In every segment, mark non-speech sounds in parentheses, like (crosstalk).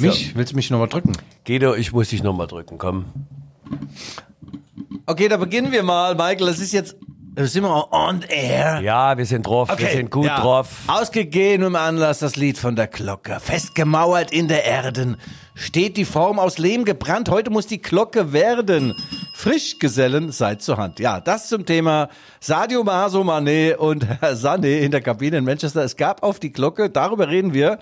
Mich? Willst du mich nochmal drücken? Guido, ich muss dich nochmal drücken, komm. Okay, da beginnen wir mal, Michael. Das ist jetzt. Sind wir on air? Ja, wir sind drauf, wir sind gut ja. drauf. Ausgegeben im Anlass das Lied von der Glocke. Festgemauert in der Erden. Steht die Form aus Lehm gebrannt. Heute muss die Glocke werden. Frischgesellen seid zur Hand. Ja, das zum Thema Sadio Maso Mané und Herr Sané in der Kabine in Manchester. Es gab auf die Glocke. Darüber reden wir.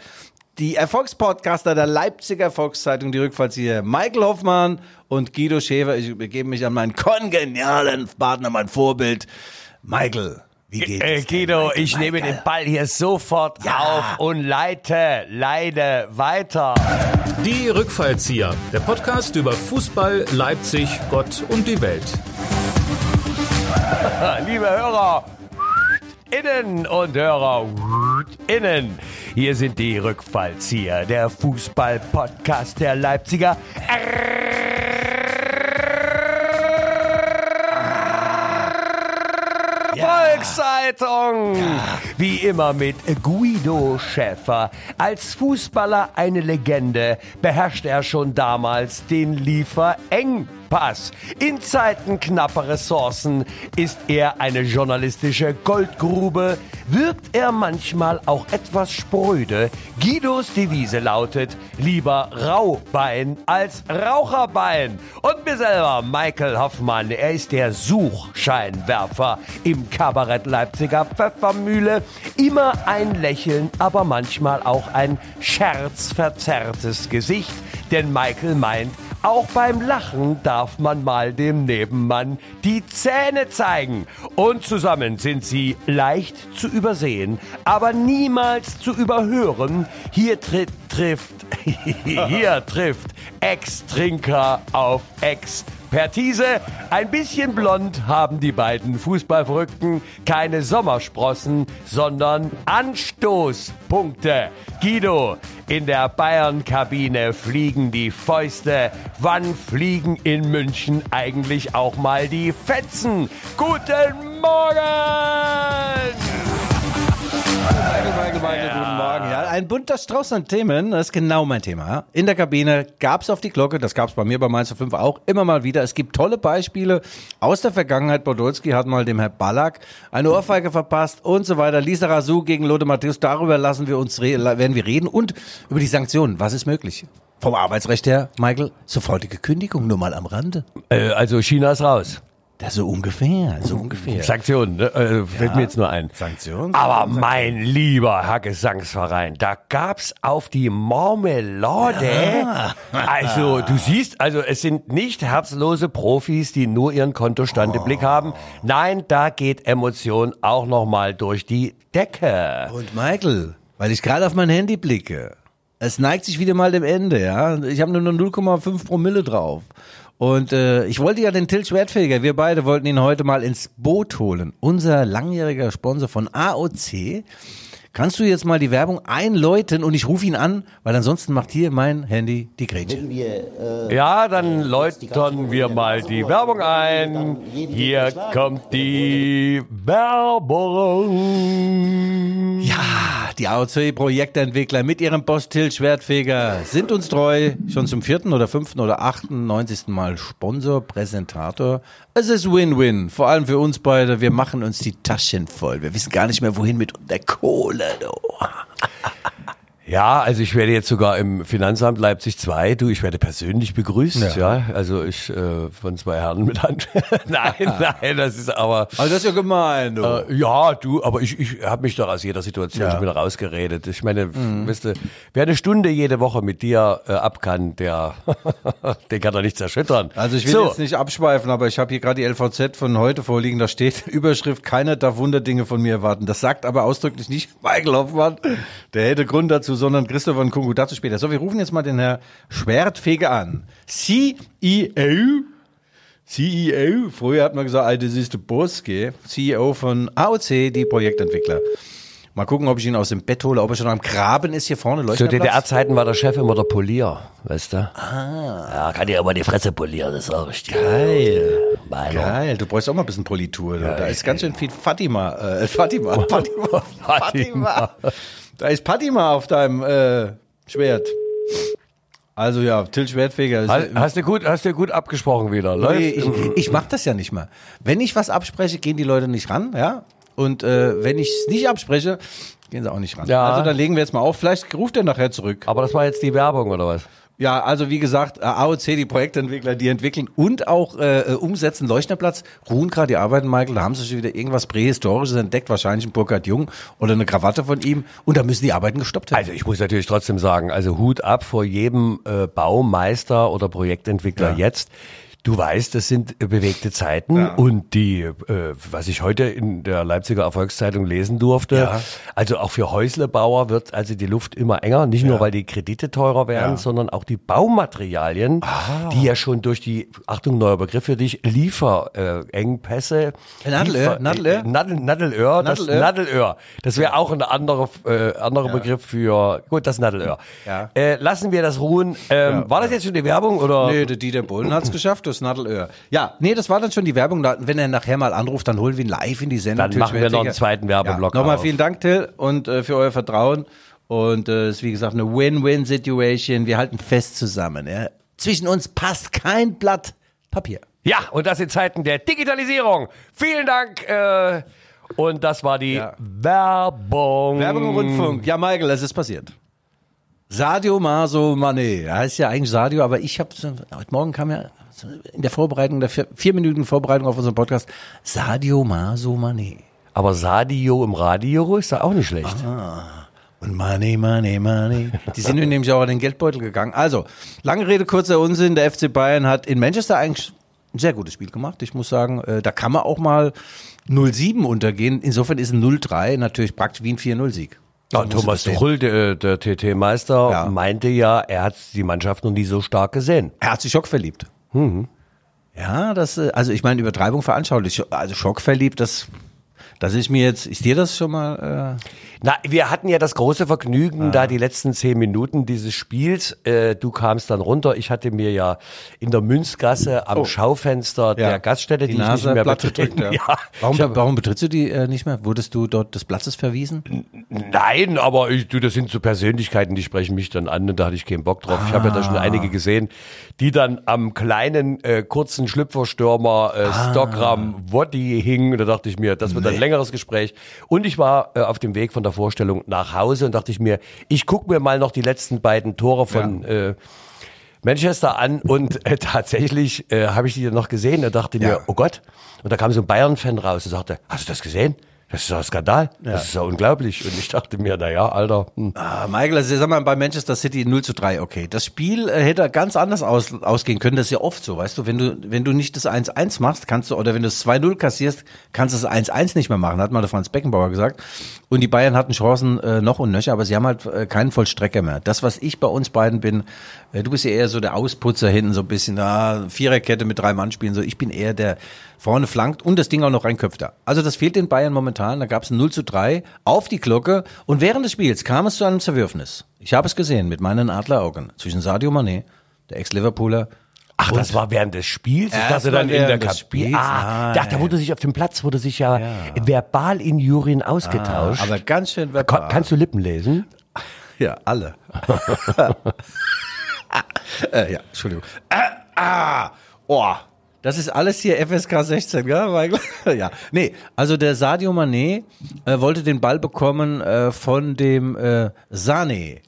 Die Erfolgspodcaster der Leipziger Volkszeitung, die Rückfallzieher Michael Hoffmann und Guido Schäfer. Ich begebe mich an meinen kongenialen Partner, mein Vorbild. Michael, wie geht Äh, es? dir, Guido, Michael, ich nehme den Ball hier sofort Ja. auf und leite, leide weiter. Die Rückfallzieher, der Podcast über Fußball, Leipzig, Gott und die Welt. (laughs) Liebe Hörer, Innen und Hörer, Innen. Hier sind die Rückfallzieher, der Fußball-Podcast der Leipziger. Volkszeitung! Wie immer mit Guido Schäfer. Als Fußballer eine Legende beherrscht er schon damals den Lieferengpass. In Zeiten knapper Ressourcen ist er eine journalistische Goldgrube, wirkt er manchmal auch etwas spröde. Guidos Devise lautet, lieber Raubein als Raucherbein. Und mir selber, Michael Hoffmann, er ist der Suchscheinwerfer im Kabarett Leipziger Pfeffermühle. Immer ein Lächeln, aber manchmal auch ein scherzverzerrtes Gesicht. Denn Michael meint, auch beim Lachen darf man mal dem Nebenmann die Zähne zeigen. Und zusammen sind sie leicht zu übersehen, aber niemals zu überhören. Hier tritt, trifft, (laughs) hier trifft Ex-Trinker auf Expertise. Ein bisschen blond haben die beiden Fußballverrückten keine Sommersprossen, sondern Anstoßpunkte. Guido, in der Bayern-Kabine fliegen die Fäuste. Wann fliegen in München eigentlich auch mal die Fetzen? Guten Morgen! Michael, Michael, Michael, guten Morgen. Ja, ein bunter Strauß an Themen, das ist genau mein Thema. In der Kabine gab's auf die Glocke, das gab's bei mir bei Mainz 5 auch immer mal wieder. Es gibt tolle Beispiele aus der Vergangenheit. Podolski hat mal dem Herr Ballack eine Ohrfeige verpasst und so weiter. Lisa Razou gegen Lothar Matthäus, darüber lassen wir uns re werden wir reden und über die Sanktionen. Was ist möglich? Vom Arbeitsrecht her, Michael, sofortige Kündigung, nur mal am Rande. Äh, also China ist raus. Das so ungefähr, so ungefähr. Sanktionen, ne? äh, fällt mir jetzt nur ein. Sanktionen? Aber mein lieber Herr Gesangsverein, da gab's auf die Marmelade. (laughs) Also, du siehst, also es sind nicht herzlose Profis, die nur ihren Kontostand im Blick haben. Nein, da geht Emotion auch nochmal durch die Decke. Und Michael, weil ich gerade auf mein Handy blicke, es neigt sich wieder mal dem Ende, ja. Ich habe nur noch 0,5 Promille drauf. Und äh, ich wollte ja den Till Schwertfeger, wir beide wollten ihn heute mal ins Boot holen. Unser langjähriger Sponsor von AOC. Kannst du jetzt mal die Werbung einläuten und ich rufe ihn an, weil ansonsten macht hier mein Handy die Grätsche. Ja, dann läutern wir mal die Werbung ein. Hier kommt die Werbung. Ja, die AOC-Projektentwickler mit ihrem Boss Till Schwertfeger sind uns treu. Schon zum vierten oder fünften oder achten, neunzigsten Mal Sponsor, Präsentator. Es ist Win-Win. Vor allem für uns beide. Wir machen uns die Taschen voll. Wir wissen gar nicht mehr, wohin mit der Kohle. Du. Ja, also ich werde jetzt sogar im Finanzamt Leipzig 2, du, ich werde persönlich begrüßt, ja. Also ich äh, von zwei Herren mit Hand. (laughs) nein, (laughs) nein, das ist aber. Also das ist ja gemein, du. Äh, ja, du, aber ich, ich habe mich doch aus jeder Situation Ja. schon wieder rausgeredet. Ich meine, weißt du, wer eine Stunde jede Woche mit dir äh, ab kann, der, (laughs) den kann doch nichts erschüttern. Also ich will so, jetzt nicht abschweifen, aber ich habe hier gerade die LVZ von heute vorliegen. Da steht Überschrift, keiner darf Wunderdinge von mir erwarten. Das sagt aber ausdrücklich nicht Michael Hoffmann. Der hätte Grund dazu, sondern Christopher Nkunku. Dazu später. So, wir rufen jetzt mal den Herr Schwertfeger an. CEO CEO, früher hat man gesagt, ah, das ist der Boss, gell? CEO von AOC, die Projektentwickler. Mal gucken, ob ich ihn aus dem Bett hole, ob er schon am Graben ist hier vorne. zu. DDR-Zeiten war der Chef immer der Polier, weißt du? Ah. Ja, kann dir aber die Fresse polieren, das ist auch richtig. Geil. Meiner. Geil, du brauchst auch mal ein bisschen Politur. du. da ist ganz schön viel Fatima. Äh, Fatima. (laughs) Fatima. Fatima. Da ist Fatima auf deinem äh, Schwert. Also ja, Till Schwertfeger. ist- Hast, hast, du gut, hast du gut abgesprochen wieder. Läuft? Nee, ich, ich mache das ja nicht mal. Wenn ich was abspreche, gehen die Leute nicht ran, ja. Und äh, wenn ich es nicht abspreche, gehen sie auch nicht ran. Ja. Also dann legen wir jetzt mal auf. Vielleicht ruft er nachher zurück. Aber das war jetzt die Werbung, oder was? Ja, also wie gesagt, äh, AOC, die Projektentwickler, die entwickeln und auch äh, äh, umsetzen Leuchterplatz, ruhen gerade, die arbeiten, Michael, da haben sie schon wieder irgendwas Prähistorisches entdeckt, wahrscheinlich ein Burkhard Jung oder eine Krawatte von ihm und da müssen die Arbeiten gestoppt werden. Also ich muss natürlich trotzdem sagen, also Hut ab vor jedem äh, Baumeister oder Projektentwickler Ja. jetzt. Du weißt, das sind äh, bewegte Zeiten und die, äh, was ich heute in der Leipziger Erfolgszeitung lesen durfte, Ja. also auch für Häuslebauer wird also die Luft immer enger, nicht nur weil die Kredite teurer werden, Ja. sondern auch die Baumaterialien, die ja schon durch die, Achtung, neuer Begriff für dich, Lieferengpässe. Nadelöhr, Nadelöhr? Nadel, Nadelöhr, das Nadelöhr? Nadelöhr. Das wäre auch ein anderer, äh, anderer Begriff für, gut, das Nadelöhr. Ja. Äh, lassen wir das ruhen. Ähm, war das jetzt schon die Werbung oder? Nee, der Dieter Bohlen hat's geschafft, das Nadelöhr. Ja, nee, das war dann schon die Werbung. Wenn er nachher mal anruft, dann holen wir ihn live in die Sendung. Dann machen wir noch einen zweiten Werbeblock Ja, nochmal vielen Dank, Till, und äh, für euer Vertrauen. Und äh, es ist wie gesagt eine Win-Win-Situation. Wir halten fest zusammen. Ja. Zwischen uns passt kein Blatt Papier. Ja, und das in Zeiten der Digitalisierung. Vielen Dank. Äh, und das war die Ja. Werbung. Werbung im Rundfunk. Ja, Michael, es ist passiert. Sadio Maso Mane. Er heißt ja eigentlich Sadio, aber ich habe heute Morgen kam ja in der Vorbereitung, der vier, Minuten Vorbereitung auf unseren Podcast, Sadio Maso Mane. Aber Sadio im Radio ist da auch nicht schlecht. Und Money, Money, Money. Die sind (laughs) nämlich auch an den Geldbeutel gegangen. Also, lange Rede, kurzer Unsinn. Der FC Bayern hat in Manchester eigentlich ein sehr gutes Spiel gemacht. Ich muss sagen, äh, da kann man auch mal 0-7 untergehen. Insofern ist ein 0-3 natürlich praktisch wie ein 4-0-Sieg. Ja, Thomas Tuchel, der, der TT-Meister, Ja. meinte ja, er hat die Mannschaft noch nie so stark gesehen. Er hat sich schockverliebt. Mhm. Ja, das, äh, also ich meine, Übertreibung veranschaulich. Also schockverliebt, das, das ist mir jetzt, ist dir das schon mal, äh, Na, wir hatten ja das große Vergnügen, da die letzten zehn Minuten dieses Spiels, äh, du kamst dann runter, ich hatte mir ja in der Münzgasse am Schaufenster der Gaststätte, die, Oh. die ich Nase nicht mehr betreten, gedrückt, ja. (laughs) ja. Warum, Ich hab- warum betrittst du die äh, nicht mehr? Wurdest du dort des Platzes verwiesen? Nein, aber ich, du, das sind so Persönlichkeiten, die sprechen mich dann an und da hatte ich keinen Bock drauf. Ich habe ja da schon Ah. einige gesehen, die dann am kleinen, äh, kurzen Schlüpferstürmer äh, Ah. Stockram Woddy hingen. Und da dachte ich mir, das wird ein längeres Gespräch. Und ich war äh, auf dem Weg von der Vorstellung nach Hause und dachte ich mir, ich gucke mir mal noch die letzten beiden Tore von äh, Manchester an und äh, tatsächlich äh, habe ich die dann noch gesehen und dachte Ja. mir, oh Gott. Und da kam so ein Bayern-Fan raus und sagte, hast du das gesehen? Das ist doch ein Skandal. Das ist ja unglaublich. Und ich dachte mir, na ja, Alter. Hm. Ah, Michael, also sag mal, bei Manchester City 0 zu 3, okay. Das Spiel äh, hätte ganz anders aus, ausgehen können. Das ist ja oft so, weißt du. Wenn du, wenn du nicht das 1-1 machst, kannst du, oder wenn du das 2-0 kassierst, kannst du das 1-1 nicht mehr machen, hat mal der Franz Beckenbauer gesagt. Und die Bayern hatten Chancen äh, noch und nöcher, aber sie haben halt äh, keinen Vollstrecker mehr. Das, was ich bei uns beiden bin, äh, du bist ja eher so der Ausputzer hinten, so ein bisschen, ah, Viererkette mit drei Mann spielen, so. Ich bin eher der vorne flankt und das Ding auch noch reinköpft da. Also das fehlt den Bayern momentan. Da gab es ein 0 zu 3 auf die Glocke und während des Spiels kam es zu einem Zerwürfnis. Ich habe es gesehen mit meinen Adleraugen zwischen Sadio Mané, der Ex-Liverpooler, Ach, das war während des Spiels? Ich Ja, dachte dann in der Kabine. Ah, da, da wurde sich auf dem Platz, wurde sich ja, verbal in Jurien ausgetauscht. aber ganz schön verbal. kannst du Lippen lesen? (laughs) Ja, alle. (laughs) äh, ja, Entschuldigung. Ah, ah, oh. Das ist alles hier FSK 16, gell, (laughs) ja. Nee, also der Sadio Mané äh, wollte den Ball bekommen äh, von dem äh, Sané.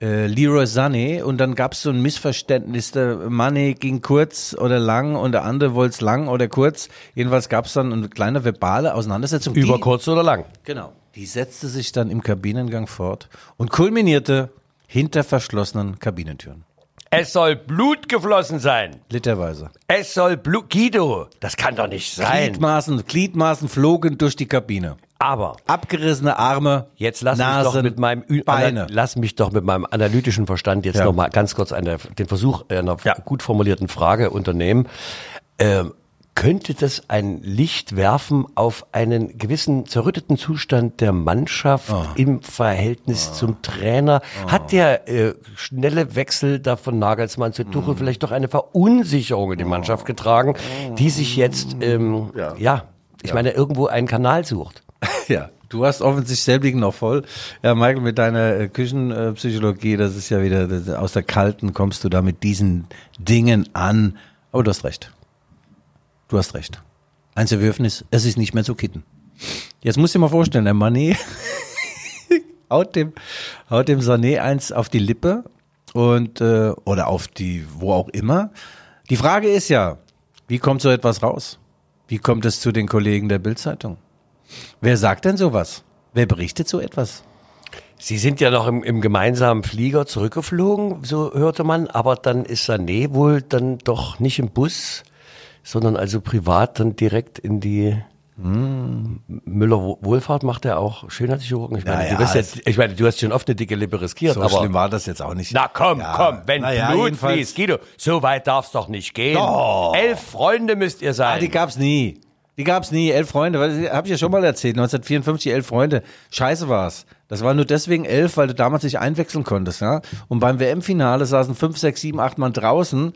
Äh, Leroy Sané und dann gab es so ein Missverständnis, der Mané ging kurz oder lang und der andere wollte es lang oder kurz. Jedenfalls gab es dann eine kleine verbale Auseinandersetzung. Über die, kurz oder lang? Genau. Die setzte sich dann im Kabinengang fort und kulminierte hinter verschlossenen Kabinentüren. Es soll Blut geflossen sein. Literweise. Es soll Blut. Guido, das kann doch nicht sein. Gliedmaßen, Gliedmaßen flogen durch die Kabine. Aber Abgerissene Arme, Jetzt lass Nasen, mich doch mit meinem Ü- Beine. Lass mich doch mit meinem analytischen Verstand jetzt Ja. noch mal ganz kurz eine, den Versuch einer Ja. gut formulierten Frage unternehmen. Ähm, könnte das ein Licht werfen auf einen gewissen zerrütteten Zustand der Mannschaft Oh. im Verhältnis zum Trainer? Hat der äh, schnelle Wechsel da von Nagelsmann zu Mm. Tuchel vielleicht doch eine Verunsicherung in die Mannschaft getragen, die sich jetzt, ähm, ja. ich meine, irgendwo einen Kanal sucht? (laughs) Ja. Du hast offensichtlich selbigen noch voll. Ja, Michael, mit deiner äh, Küchenpsychologie, das ist ja wieder, aus der Kalten kommst du da mit diesen Dingen an. Aber du hast recht. Du hast recht. Ein Zerwürfnis, es ist nicht mehr zu kitten. Jetzt du dir mal vorstellen, der Manet (laughs) haut dem, haut dem Sané eins auf die Lippe und, äh, oder auf die, wo auch immer. Die Frage ist ja, wie kommt so etwas raus? Wie kommt es zu den Kollegen der Bildzeitung? Wer sagt denn sowas? Wer berichtet so etwas? Sie sind ja noch im, im gemeinsamen Flieger zurückgeflogen, so hörte man, aber dann ist Sané wohl dann doch nicht im Bus, sondern also privat dann direkt in die Müller Wohlfahrt macht er auch Schönheitschirurgen. Ich meine, Ja, du es- ich meine, du hast schon oft eine dicke Lippe riskiert, So aber schlimm war das jetzt auch nicht. na komm, Ja, komm, wenn na ja, Blut fließt, Guido, so weit darf's doch nicht gehen. Doch. Elf Freunde müsst ihr Ah, sein. die gab's nie. Die gab's nie. Elf Freunde, weil habe ich ja schon mal erzählt. 1954 elf Freunde. Scheiße war's. Das war nur deswegen elf, weil du damals nicht einwechseln konntest. Ja? Und beim WM-Finale saßen fünf, sechs, sieben, acht Mann draußen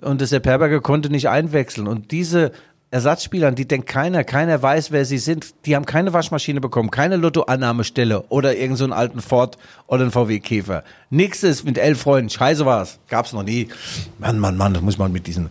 und der Sepp Herberger konnte nicht einwechseln. Und diese Ersatzspieler, an die denkt keiner, keiner weiß, wer sie sind. Die haben keine Waschmaschine bekommen, keine Lottoannahmestelle oder irgend so einen alten Ford oder einen VW Käfer. Nix ist mit elf Freunden. Scheiße war's. Gab's noch nie. Mann, Mann, Mann, das muss man mit diesen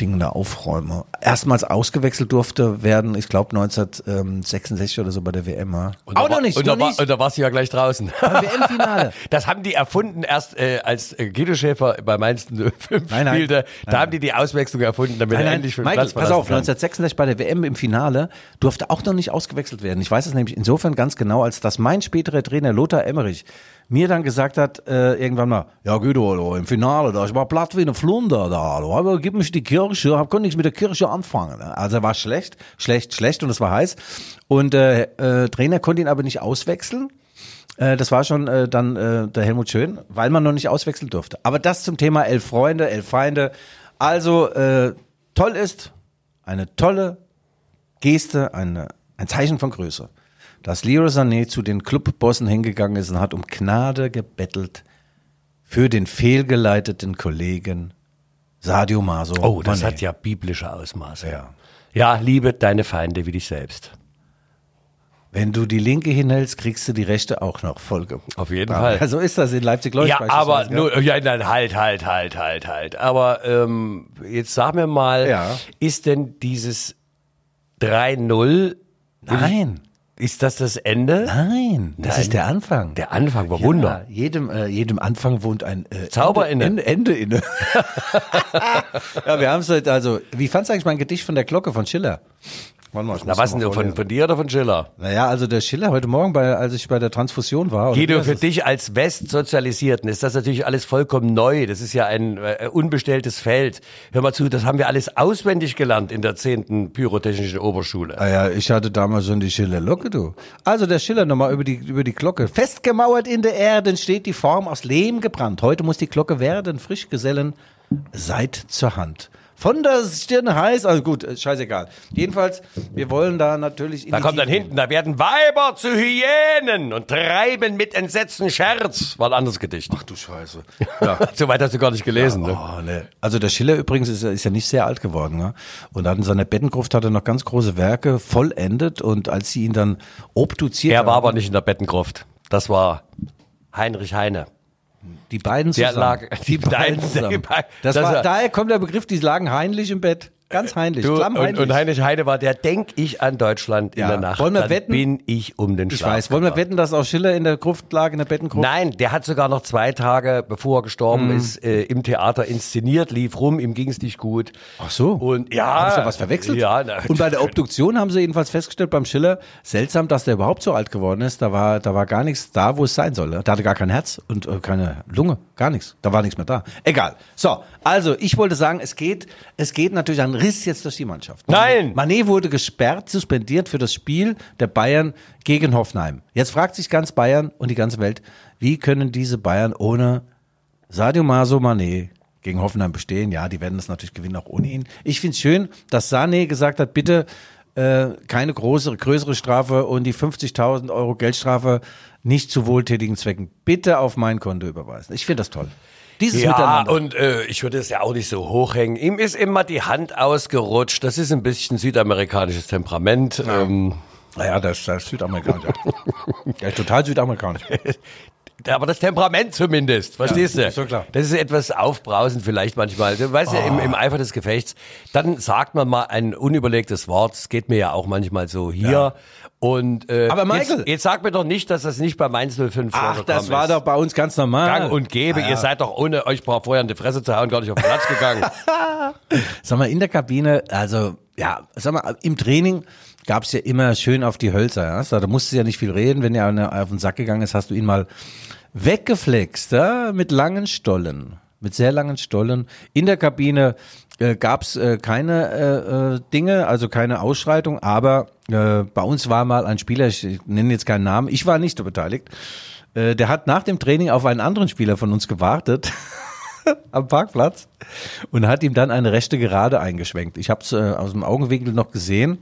Dingen da aufräumen. Erstmals ausgewechselt durfte werden, ich glaube 1966 oder so bei der WM. Ja. Und Auch noch nicht, Und noch da, nicht. und da warst du ja gleich draußen. WM-Finale. (laughs) Das haben die erfunden erst äh, als äh, Guido Schäfer bei Mainz (laughs) 05 Nein, nein. spielte. Da Nein, haben die die Auswechslung erfunden, damit er endlich für den Michael, Platz pass auf, kann. 1966 bei der WM im Finale durfte auch noch nicht ausgewechselt werden. Ich weiß es nämlich insofern ganz genau, als dass mein späterer Trainer Lothar Emmerich mir dann gesagt hat, äh, irgendwann mal, ja du, im Finale, da ich war platt wie eine Flunder da, aber gib mich die Kirche, hab konnte nichts mit der Kirche anfangen. Also er war schlecht, schlecht, schlecht und es war heiß. Und äh, äh, Trainer konnte ihn aber nicht auswechseln. Äh, Das war schon äh, dann äh, der Helmut Schön, weil man noch nicht auswechseln durfte. Aber das zum Thema elf Freunde, elf Feinde. Also äh, toll ist, eine tolle Geste, eine, ein Zeichen von Größe, dass Leroy Sané zu den Clubbossen hingegangen ist und hat um Gnade gebettelt für den fehlgeleiteten Kollegen Sadio Maso. Oh, das Mané. hat ja biblische Ausmaße. Ja. Ja, liebe deine Feinde wie dich selbst. Wenn du die linke hinhältst, kriegst du die rechte auch noch Folge. Auf jeden Fall. Ja, so ist das in Leipzig-Leuch Ja, aber nur, ja, nein, halt, halt, halt, halt, halt. Aber ähm, jetzt sag mir mal, Ja. ist denn dieses 3-0, Nein, ist das das Ende? nein, das Nein. ist der Anfang. Der Anfang war Wunder. Ja, jedem, äh, jedem Anfang wohnt ein äh, Zauber Ende, inne. Ende, inne. (laughs) ja, wir haben es heute, also, wie fandst du eigentlich mein Gedicht von der Glocke von Schiller? Warte mal, ich Na, was denn, von, von dir oder von Schiller? Naja, also der Schiller heute Morgen, bei, als ich bei der Transfusion war. Guido, für dich als Westsozialisierten ist das natürlich alles vollkommen neu. Das ist ja ein äh, unbestelltes Feld. Hör mal zu, das haben wir alles auswendig gelernt in der zehnten pyrotechnischen Oberschule. Ah ja, ich hatte damals schon die Schiller-Locke, du. Also der Schiller nochmal über die, über die Glocke. Festgemauert in der Erde steht die Form aus Lehm gebrannt. Heute muss die Glocke werden, Frischgesellen, seid zur Hand. Von der Stirn heiß, also gut, äh, scheißegal. Jedenfalls, wir wollen da natürlich in Da kommt dann hinten, da werden Weiber zu Hyänen und treiben mit Entsetzen Scherz. War ein anderes Gedicht. Ach du Scheiße. Ja. (laughs) So weit hast du gar nicht gelesen. ne? Oh, ne. Also der Schiller übrigens ist, ja- ist ja nicht sehr alt geworden. Ne? Und hat in seiner Bettengruft hat er noch ganz große Werke vollendet. Und als sie ihn dann obduziert Er war haben, aber nicht in der Bettengruft. Das war Heinrich Heine. Die beiden Der zusammen. lag- die Nein, beiden die zusammen. beiden- Das das war, daher kommt der Begriff, die lagen heinlich im Bett. Ganz heinlich, Du, und, und Heinrich Heine war der Denk ich an Deutschland in Ja. der Nacht. Wollen wir dann wetten? bin ich um den ich Schlaf. weiß. Wollen wir wetten, dass auch Schiller in der Gruft lag, in der Bettengruft? Nein, der hat sogar noch zwei Tage, bevor er gestorben Mhm. ist, äh, im Theater inszeniert, lief rum, ihm ging es nicht gut. Ach so. Und ja. Hab ich da was verwechselt? Ja, na, Und bei der (laughs) Obduktion haben sie jedenfalls festgestellt beim Schiller, seltsam, dass der überhaupt so alt geworden ist. Da war, da war gar nichts da, wo es sein soll. Da hatte gar kein Herz und äh, keine Lunge, gar nichts. Da war nichts mehr da. Egal. So, also ich wollte sagen, es geht, es geht natürlich ein Riss jetzt durch die Mannschaft. Nein! Manet wurde gesperrt, suspendiert für das Spiel der Bayern gegen Hoffenheim. Jetzt fragt sich ganz Bayern und die ganze Welt, wie können diese Bayern ohne Sadio Maso Mané gegen Hoffenheim bestehen. Ja, die werden das natürlich gewinnen, auch ohne ihn. Ich finde es schön, dass Sané gesagt hat, bitte äh, keine große, größere Strafe und die 50.000 Euro Geldstrafe nicht zu wohltätigen Zwecken. Bitte auf mein Konto überweisen. Ich finde das toll. Dieses Ja, Miteinander. und äh, ich würde es ja auch nicht so hochhängen. Ihm ist immer die Hand ausgerutscht. Das ist ein bisschen südamerikanisches Temperament. Ähm, Naja, das, das ist südamerikanisch. Ist total südamerikanisch. (laughs) Aber das Temperament zumindest, verstehst Ja, du? ist klar. Das ist etwas aufbrausend vielleicht manchmal. Du weißt ja, im, im Eifer des Gefechts, dann sagt man mal ein unüberlegtes Wort. Es geht mir ja auch manchmal so hier. Und äh, Aber Michael- jetzt, jetzt sag mir doch nicht, dass das nicht bei Mainz 05 Ach, das war ist. doch bei uns ganz normal. Gang und gäbe. Ah, Ihr seid doch ohne euch vorher in die Fresse zu hauen gar nicht auf den Platz gegangen. (laughs) Sag mal, in der Kabine, also, ja, sag mal, im Training gab's ja immer schön auf die Hölzer, ja. So, Da musstest du ja nicht viel reden. Wenn er auf den Sack gegangen ist, hast du ihn mal weggeflext, ja, mit langen Stollen. Mit sehr langen Stollen. In der Kabine äh, gab's äh, keine äh, äh, Dinge, also keine Ausschreitung, aber äh, bei uns war mal ein Spieler, ich nenne jetzt keinen Namen, ich war nicht beteiligt, äh, der hat nach dem Training auf einen anderen Spieler von uns gewartet (laughs) am Parkplatz und hat ihm dann eine rechte Gerade eingeschwenkt. Ich habe es aus dem Augenwinkel noch gesehen,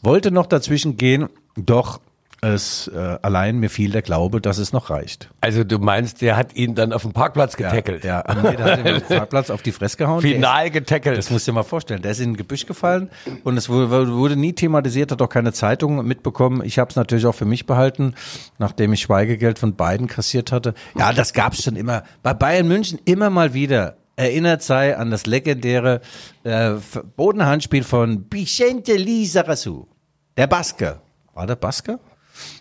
wollte noch dazwischen gehen, doch es äh, allein mir fiel der Glaube, dass es noch reicht. Also du meinst, der hat ihn dann auf dem Parkplatz getackelt. Ja, ja nee, der hat ihm auf dem (laughs) Parkplatz auf die Fresse gehauen. Final getackelt. Das musst du dir mal vorstellen. Der ist in ein Gebüsch gefallen und es wurde, wurde nie thematisiert, hat auch keine Zeitung mitbekommen. Ich habe es natürlich auch für mich behalten, nachdem ich Schweigegeld von beiden kassiert hatte. Ja, das gab's schon immer. Bei Bayern München immer mal wieder. Erinnert sei an das legendäre äh, Bodenhandspiel von Vicente Lizarazu. Der Baske. War der Baske?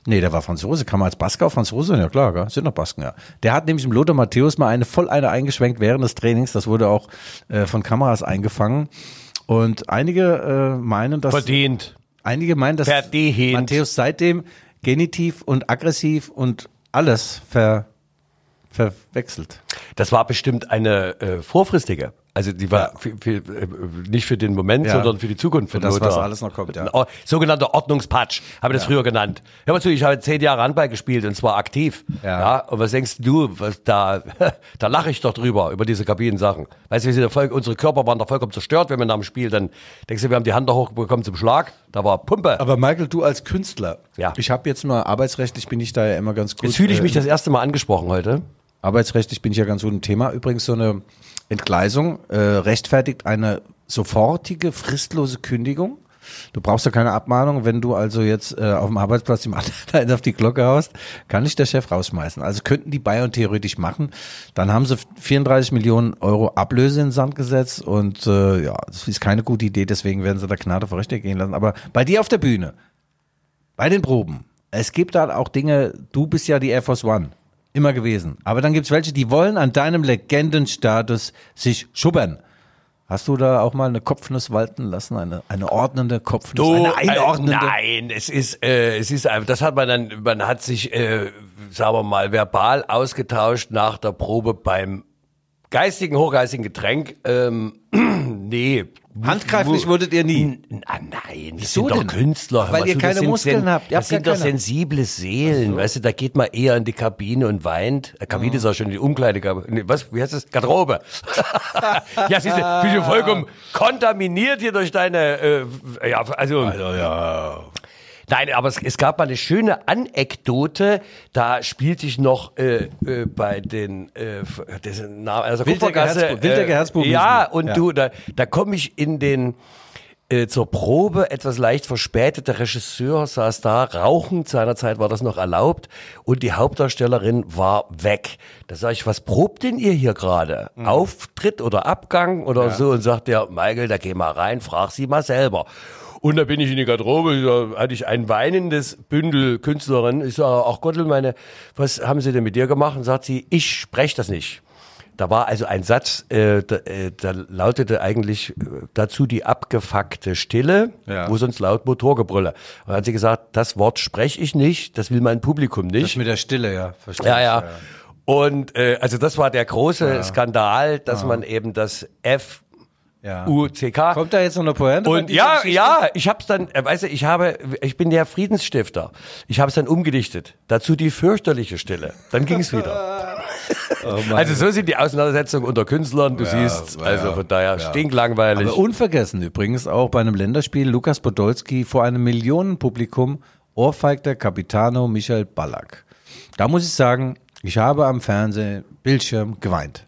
Nee, der war Franzose. Kann man als Basker auf Franzose? Ja klar, gell? sind noch Basken, ja. Der hat nämlich im Lothar Matthäus mal eine voll eine eingeschwenkt während des Trainings. Das wurde auch äh, von Kameras eingefangen. Und einige äh, meinen, dass Verdient. einige meinen, dass Verdient. Matthäus seitdem genitiv und aggressiv und alles ver, verwechselt. Das war bestimmt eine äh, vorfristige. Also die war für, für, äh, nicht für den Moment, Ja. sondern für die Zukunft. Für das, Lothar. was alles noch kommt, ja. Sogenannter Ordnungspatsch, habe ich das früher genannt. Hör mal zu, ich habe zehn Jahre Handball gespielt und zwar aktiv. Ja. Und was denkst du, was da, (laughs) da lache ich doch drüber, über diese Kabinensachen. Weißt du, wir sind ja voll, unsere Körper waren doch vollkommen zerstört, wenn wir nach dem Spiel dann, denkst du, wir haben die Hand da hochbekommen zum Schlag, da war Pumpe. Aber Michael, du als Künstler, Ja. ich habe jetzt mal arbeitsrechtlich bin ich da ja immer ganz gut. Jetzt fühle ich äh, mich das erste Mal angesprochen heute. Arbeitsrechtlich bin ich ja ganz gut im Thema. Übrigens so eine Entgleisung äh, rechtfertigt eine sofortige, fristlose Kündigung. Du brauchst ja keine Abmahnung, wenn du also jetzt äh, auf dem Arbeitsplatz im anderen (laughs) auf die Glocke haust, kann dich der Chef rausschmeißen. Also könnten die Bayern theoretisch machen. Dann haben sie 34 Millionen Euro Ablöse in den Sand gesetzt und äh, ja, das ist keine gute Idee, deswegen werden sie da Gnade vor Rechte gehen lassen. Aber bei dir auf der Bühne, bei den Proben, es gibt da auch Dinge, du bist ja die Air Force One. Immer gewesen. Aber dann gibt's welche, die wollen an deinem Legendenstatus sich schubbern. Hast du da auch mal eine Kopfnuss walten lassen? Eine, eine ordnende Kopfnuss? eine einordnende? Äh, nein, es ist, äh, es ist einfach, das hat man dann, man hat sich, äh, sagen wir mal, verbal ausgetauscht nach der Probe beim geistigen, hochgeistigen Getränk. Ähm, nee. Handgreiflich wurdet ihr nie. Ah, nein, das Wieso sind doch denn? Künstler. Weil ihr zu, keine Muskeln habt. Ihr Das habt sind doch keine. sensible Seelen, weißt du, da geht man eher in die Kabine und weint. Äh, Kabine ist auch schon die Umkleidekabine. Nee, was, wie heißt das? Garderobe. (laughs) ja, siehst du, bist du vollkommen kontaminiert hier durch deine, äh, ja, also. Also, ja. Nein, aber es, es gab mal eine schöne Anekdote. Da spielte ich noch äh, äh, bei den äh, dessen Name, also Herzbuben, Wildecker Herzbuben Ja, und Ja. du, da, da komme ich in den äh, zur Probe, etwas leicht verspätet. Der Regisseur saß da, rauchend, seinerzeit war das noch erlaubt, und die Hauptdarstellerin war weg. Da sage ich, was probt denn ihr hier gerade? Mhm. Auftritt oder Abgang oder so? Und sagt der, Michael, da geh mal rein, frag sie mal selber. Und da bin ich in die Garderobe, da hatte ich ein weinendes Bündel Künstlerin. Ich sage, ach Gottel, meine, was haben Sie denn mit dir gemacht? Und sagt sie, ich spreche das nicht. Da war also ein Satz, äh, da, äh, da lautete eigentlich äh, dazu die abgefuckte Stille, Ja. wo sonst laut Motorgebrülle. Und dann hat sie gesagt, das Wort spreche ich nicht, das will mein Publikum Das nicht. mit der Stille, ja. Verstehe Ja, ich, ja. Und äh, also das war der große Skandal, dass man eben das F ja. U C K Kommt da jetzt noch eine Pointe? und ja, Geschichte? ja, ich hab's dann, äh, weißt du, ich habe, ich bin der Friedensstifter. Ich habe es dann umgedichtet. Dazu die fürchterliche Stille. Dann ging's wieder. (laughs) Oh also so sind die Auseinandersetzungen unter Künstlern. Du Ja, siehst, ja, also von daher ja. stinklangweilig. Aber unvergessen übrigens auch bei einem Länderspiel Lukas Podolski vor einem Millionenpublikum ohrfeigter Capitano Michael Ballack. Da muss ich sagen, ich habe am Fernsehen, Bildschirm geweint.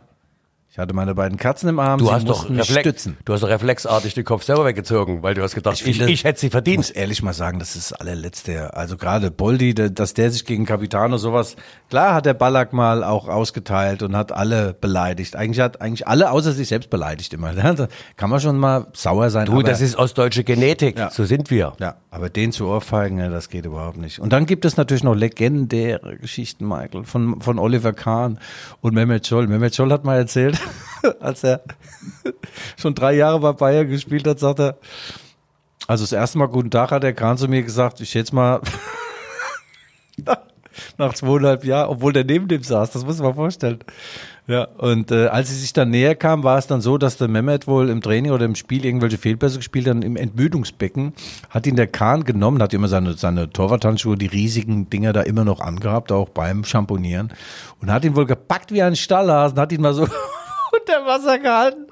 Ich hatte meine beiden Katzen im Arm, Du hast doch Reflex, stützen. du hast doch reflexartig den Kopf selber weggezogen, weil du hast gedacht, ich, ich, finde- hätte sie Ich verdient. muss ehrlich mal sagen, das ist das allerletzte. Also gerade Boldi, dass der sich gegen Capitano sowas, klar hat der Ballack mal auch ausgeteilt und hat alle beleidigt. Eigentlich hat eigentlich alle außer sich selbst beleidigt immer. (laughs) Da kann man schon mal sauer sein. Du, aber, das ist ostdeutsche Genetik. Ja. So sind wir. ja, aber den zu ohrfeigen, ja, das geht überhaupt nicht. Und dann gibt es natürlich noch legendäre Geschichten, Michael, von, von Oliver Kahn und Mehmet Scholl. Mehmet Scholl hat mal erzählt, (laughs) als er schon drei Jahre bei Bayern gespielt hat, sagt er, also das erste Mal guten Tag hat der Kahn zu mir gesagt, ich schätze mal (laughs) nach zweieinhalb Jahren, obwohl der neben dem saß, das muss man vorstellen. Ja, und äh, als sie sich dann näher kam, war es dann so, dass der Mehmet wohl im Training oder im Spiel irgendwelche Fehlpässe gespielt hat, im Entmüdungsbecken hat ihn der Kahn genommen, hat immer seine, seine Torwarthandschuhe, die riesigen Dinger da immer noch angehabt, auch beim Schamponieren und hat ihn wohl gepackt wie ein Stallhasen, hat ihn mal so unter Wasser gehalten.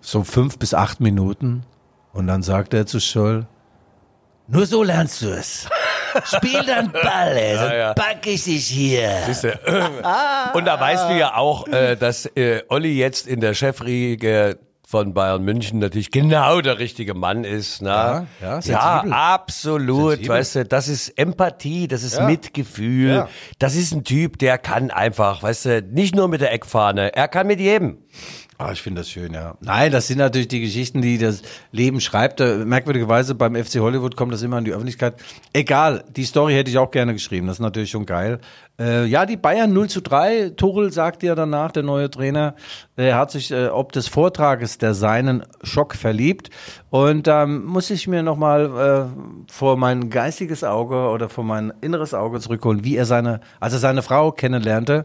So fünf bis acht Minuten und dann sagte er zu Scholl, nur so lernst du es. Spiel dann Ball, ey, (laughs) sonst ja. pack ich dich hier. Und da weißt du ja auch, äh, dass äh, Olli jetzt in der Chefriege von Bayern München natürlich genau der richtige Mann ist. Ne? Ja, ja, ja absolut. Sensibel. Weißt du, das ist Empathie, das ist Ja. Mitgefühl. Das ist ein Typ, der kann einfach, weißt du, nicht nur mit der Eckfahne, er kann mit jedem. Ah, ich finde das schön, ja. Nein, das sind natürlich die Geschichten, die das Leben schreibt. Äh, Merkwürdigerweise beim FC Hollywood kommt das immer an die Öffentlichkeit. Egal, die Story hätte ich auch gerne geschrieben. Das ist natürlich schon geil. Äh, ja, die Bayern 0 zu 3. Tuchel sagte ja danach, der neue Trainer, er hat sich äh, ob des Vortrages der seinen Schock verliebt. Und da ähm, muss ich mir nochmal äh, vor mein geistiges Auge oder vor mein inneres Auge zurückholen, wie er seine, also seine Frau kennenlernte.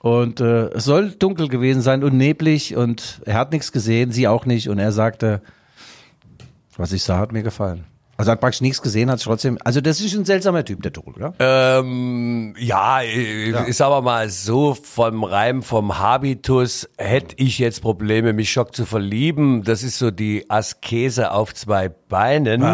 Und äh, es soll dunkel gewesen sein und neblig und er hat nichts gesehen, sie auch nicht. Und er sagte, was ich sah, hat mir gefallen. Also hat praktisch nichts gesehen, hat trotzdem. Also das ist ein seltsamer Typ, der Tuchel, oder? Ähm, ja, ich sag aber mal so, vom Reim, vom Habitus hätte ich jetzt Probleme, mich Schock zu verlieben. Das ist so die Askese auf zwei Beinen.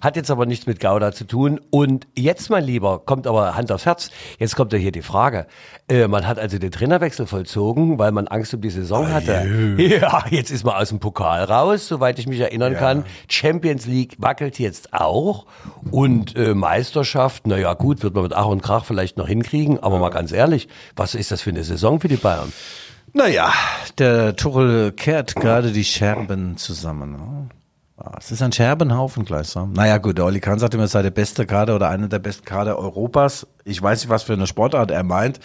Hat jetzt aber nichts mit Gouda zu tun. Und jetzt, mein Lieber, kommt aber Hand aufs Herz. Jetzt kommt ja hier die Frage. Äh, man hat also den Trainerwechsel vollzogen, weil man Angst um die Saison hatte. Ja, jetzt ist man aus dem Pokal raus, soweit ich mich erinnern kann. Champions League wackelt jetzt auch. Und äh, Meisterschaft, naja gut, wird man mit Ach und Krach vielleicht noch hinkriegen. Aber mal ganz ehrlich, was ist das für eine Saison für die Bayern? Naja, der Tuchel kehrt gerade die Scherben zusammen. Ah, Es ist ein Scherbenhaufen gleichsam. Naja gut, der Olli Kahn sagt immer, es sei der beste Kader oder einer der besten Kader Europas. Ich weiß nicht, was für eine Sportart er meint,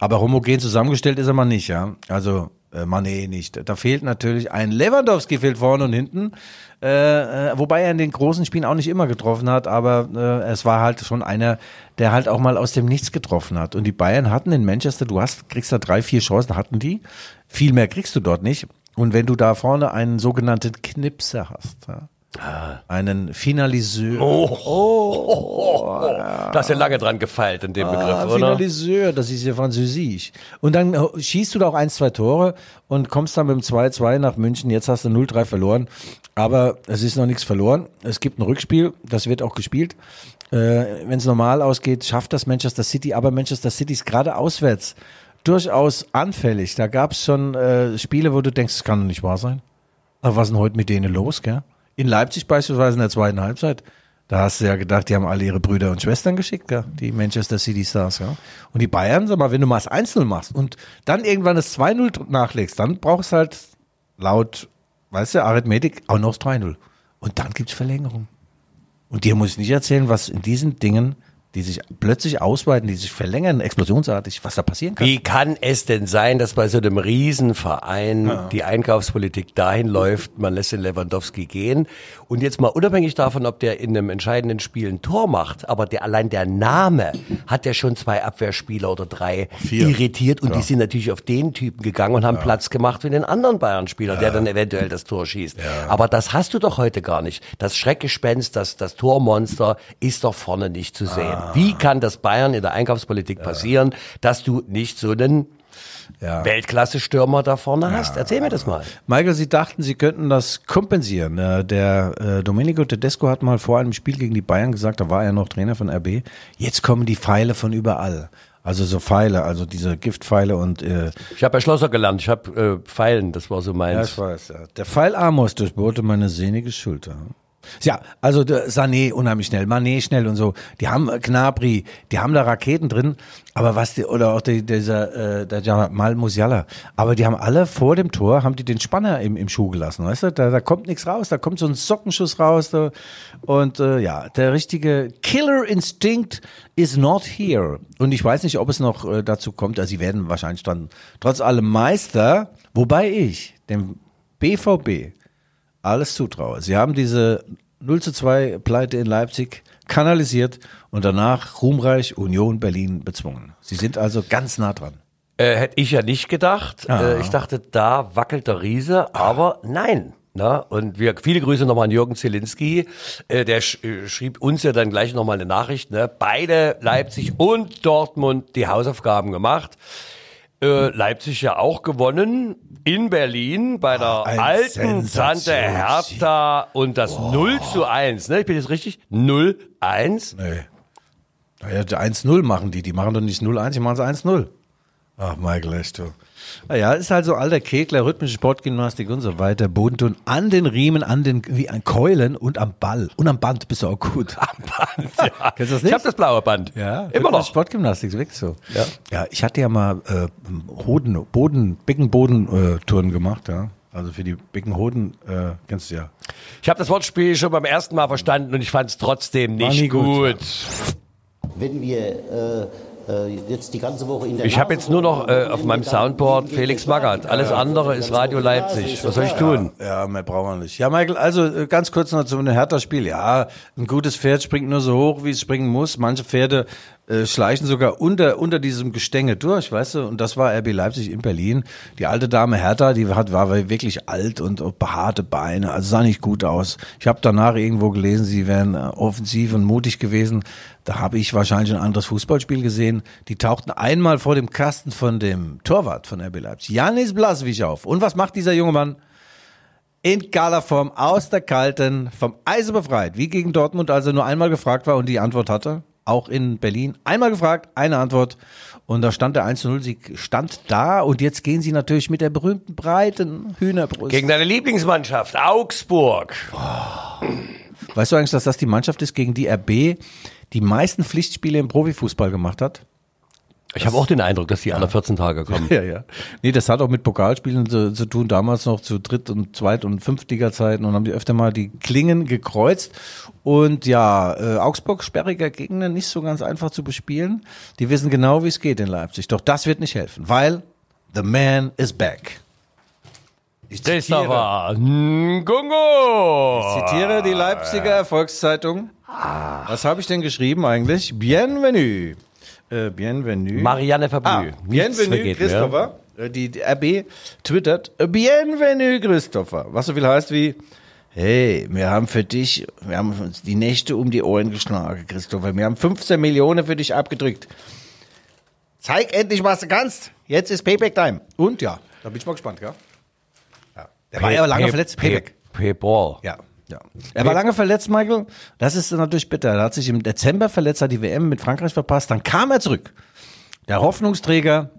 aber homogen zusammengestellt ist er mal nicht, ja. Also äh, Mané nicht. Da fehlt natürlich ein Lewandowski fehlt vorne und hinten, äh, äh, wobei er in den großen Spielen auch nicht immer getroffen hat, aber äh, es war halt schon einer, der halt auch mal aus dem Nichts getroffen hat. Und die Bayern hatten in Manchester, du hast, kriegst da drei, vier Chancen, hatten die. Viel mehr kriegst du dort nicht. Und wenn du da vorne einen sogenannten Knipser hast, ja, einen Finaliseur, Da hast du lange dran gefeilt in dem Ah, Begriff, oder? Finaliseur, das ist ja französisch. Und dann äh, schießt du da auch ein, zwei Tore und kommst dann mit dem 2-2 nach München. Jetzt hast du 0-3 verloren. Aber es ist noch nichts verloren. Es gibt ein Rückspiel, das wird auch gespielt. Äh, Wenn es normal ausgeht, schafft das Manchester City. Aber Manchester City ist gerade auswärts durchaus anfällig. Da gab es schon äh, Spiele, wo du denkst, das kann doch nicht wahr sein. Aber was ist denn heute mit denen los, gell? In Leipzig beispielsweise in der zweiten Halbzeit. Da hast du ja gedacht, die haben alle ihre Brüder und Schwestern geschickt, gell? die Manchester City Stars. Ja? Und die Bayern, sag mal, wenn du mal das Einzel machst und dann irgendwann das 2-0 nachlegst, dann brauchst du halt laut, weißt du, Arithmetik auch noch das 3-0. Und dann gibt's Verlängerung. Und dir muss ich nicht erzählen, was in diesen Dingen, die sich plötzlich ausweiten, die sich verlängern, explosionsartig, was da passieren kann. Wie kann es denn sein, dass bei so einem Riesenverein die Einkaufspolitik dahin läuft, man lässt den Lewandowski gehen und jetzt mal unabhängig davon, ob der in einem entscheidenden Spiel ein Tor macht, aber der allein der Name hat ja schon zwei Abwehrspieler oder drei Vier. irritiert und die sind natürlich auf den Typen gegangen und haben Platz gemacht für den anderen Bayern-Spieler, der dann eventuell das Tor schießt. Aber das hast du doch heute gar nicht. Das Schreckgespenst, das, das Tormonster ist doch vorne nicht zu sehen. Wie kann das Bayern in der Einkaufspolitik passieren, dass du nicht so einen Ja. Weltklasse-Stürmer da vorne hast? Erzähl mir das mal. Michael, Sie dachten, Sie könnten das kompensieren. Äh, Der äh, Domenico Tedesco hat mal vor einem Spiel gegen die Bayern gesagt, da war er noch Trainer von RB, jetzt kommen die Pfeile von überall. Also so Pfeile, also diese Giftpfeile und äh, Ich habe bei Schlosser gelernt, ich habe äh, Pfeilen, das war so ja, meins. ich weiß, ja. Der Pfeil Amos durchbohrte meine sehnige Schulter. Ja, also Sané unheimlich schnell, Mané schnell und so. Die haben äh, Gnabry, die haben da Raketen drin, aber was die oder auch die, dieser äh, der Jamal Musiala, aber die haben alle vor dem Tor haben die den Spanner im, im Schuh gelassen, weißt du? Da, da kommt nichts raus, da kommt so ein Sockenschuss raus da, und äh, ja, der richtige Killer Instinct is not here und ich weiß nicht, ob es noch äh, dazu kommt, also sie werden wahrscheinlich dann trotz allem Meister, wobei ich dem BVB alles zutraue. Sie haben diese 0 zu 2 Pleite in Leipzig kanalisiert und danach ruhmreich Union Berlin bezwungen. Sie sind also ganz nah dran. Äh, hätte ich ja nicht gedacht. Äh, ich dachte, da wackelt der Riese, aber nein. Na, und wir, viele Grüße nochmal an Jürgen Zielinski. Äh, der sch, äh, schrieb uns ja dann gleich nochmal eine Nachricht. Ne? Beide, Leipzig und Dortmund, die Hausaufgaben gemacht. Äh, Leipzig ja auch gewonnen in Berlin bei der ein alten. Tante Hertha und das 0 zu 1. Ne? Ich bin jetzt richtig? 0 1. Nee. Naja, 1-0 machen die. Die machen doch nicht 0-1, die machen es 1-0. Ach, Michael, echt du. Naja, ist halt so alter Kegler, rhythmische Sportgymnastik und so weiter. Bodentun an den Riemen, an den wie an Keulen und am Ball. Und am Band bist du auch gut. Am Band, (laughs) Ja. Kennst du das Ich nicht? habe das blaue Band. Ja, immer noch. Sportgymnastik, ist wirklich so. Ja. ja, ich hatte ja mal äh, Hoden, Boden, Beckenboden-Touren gemacht, ja. Also für die Beckenhoden, äh, kennst du ja. Ich habe das Wortspiel schon beim ersten Mal verstanden und ich fand es trotzdem War nicht gut, gut. Wenn wir äh, äh, jetzt die ganze Woche in der Ich habe jetzt nur noch äh, auf meinem Soundboard Felix Magath. Alles andere ist Radio Leipzig. Was soll ich tun? Ja, mehr brauchen wir nicht. Ja, Michael, also äh, ganz kurz noch zu einem Hertha-Spiel. Ja, ein gutes Pferd springt nur so hoch, wie es springen muss. Manche Pferde äh, schleichen sogar unter, unter diesem Gestänge durch, weißt du? Und das war RB Leipzig in Berlin. Die alte Dame Hertha, die hat, war wirklich alt und behaarte Beine, also sah nicht gut aus. Ich habe danach irgendwo gelesen, sie wären äh, offensiv und mutig gewesen. Da habe ich wahrscheinlich ein anderes Fußballspiel gesehen. Die tauchten einmal vor dem Kasten von dem Torwart von RB Leipzig, Janis Blaswig auf. Und was macht dieser junge Mann? in Galaform aus der Kalten, vom Eise befreit, wie gegen Dortmund, als er nur einmal gefragt war und die Antwort hatte. Auch in Berlin. Einmal gefragt, eine Antwort. Und da stand der 1-0-Sieg, stand da. Und jetzt gehen sie natürlich mit der berühmten breiten Hühnerbrust. Gegen deine Lieblingsmannschaft, Augsburg. weißt du eigentlich, dass das die Mannschaft ist, gegen die RB die meisten Pflichtspiele im Profifußball gemacht hat? Ich habe auch den Eindruck, dass die alle 14 Tage kommen. (laughs) Ja, ja. Nee, das hat auch mit Pokalspielen zu, zu tun, damals noch zu Dritt- und Zweit- und Fünftliga-Zeiten und haben die öfter mal die Klingen gekreuzt. Und ja, äh, Augsburg sperriger Gegner, nicht so ganz einfach zu bespielen. Die wissen genau, wie es geht in Leipzig. Doch das wird nicht helfen, weil the man is back. Ich zitiere, Christopher Ngungo. zitiere die Leipziger Erfolgszeitung. Was habe ich denn geschrieben eigentlich? Bienvenue. Äh, bienvenue. Marianne Fabrü. Ah, bienvenue. Christopher. Äh, Die, die RB twittert, äh, bienvenue, Christopher. Was so viel heißt wie, hey, wir haben für dich, wir haben uns die Nächte um die Ohren geschlagen, Christopher. Wir haben 15 Millionen für dich abgedrückt. Zeig endlich, was du kannst. Jetzt ist Payback-Time. Und ja, da bin ich mal gespannt, gell? Ja. Der war ja lange verletzt. Payback. Payball. Ja. Ja. Er war lange verletzt, Michael. Das ist natürlich bitter. Er hat sich im Dezember verletzt, hat die WM mit Frankreich verpasst. Dann kam er zurück. Der Hoffnungsträger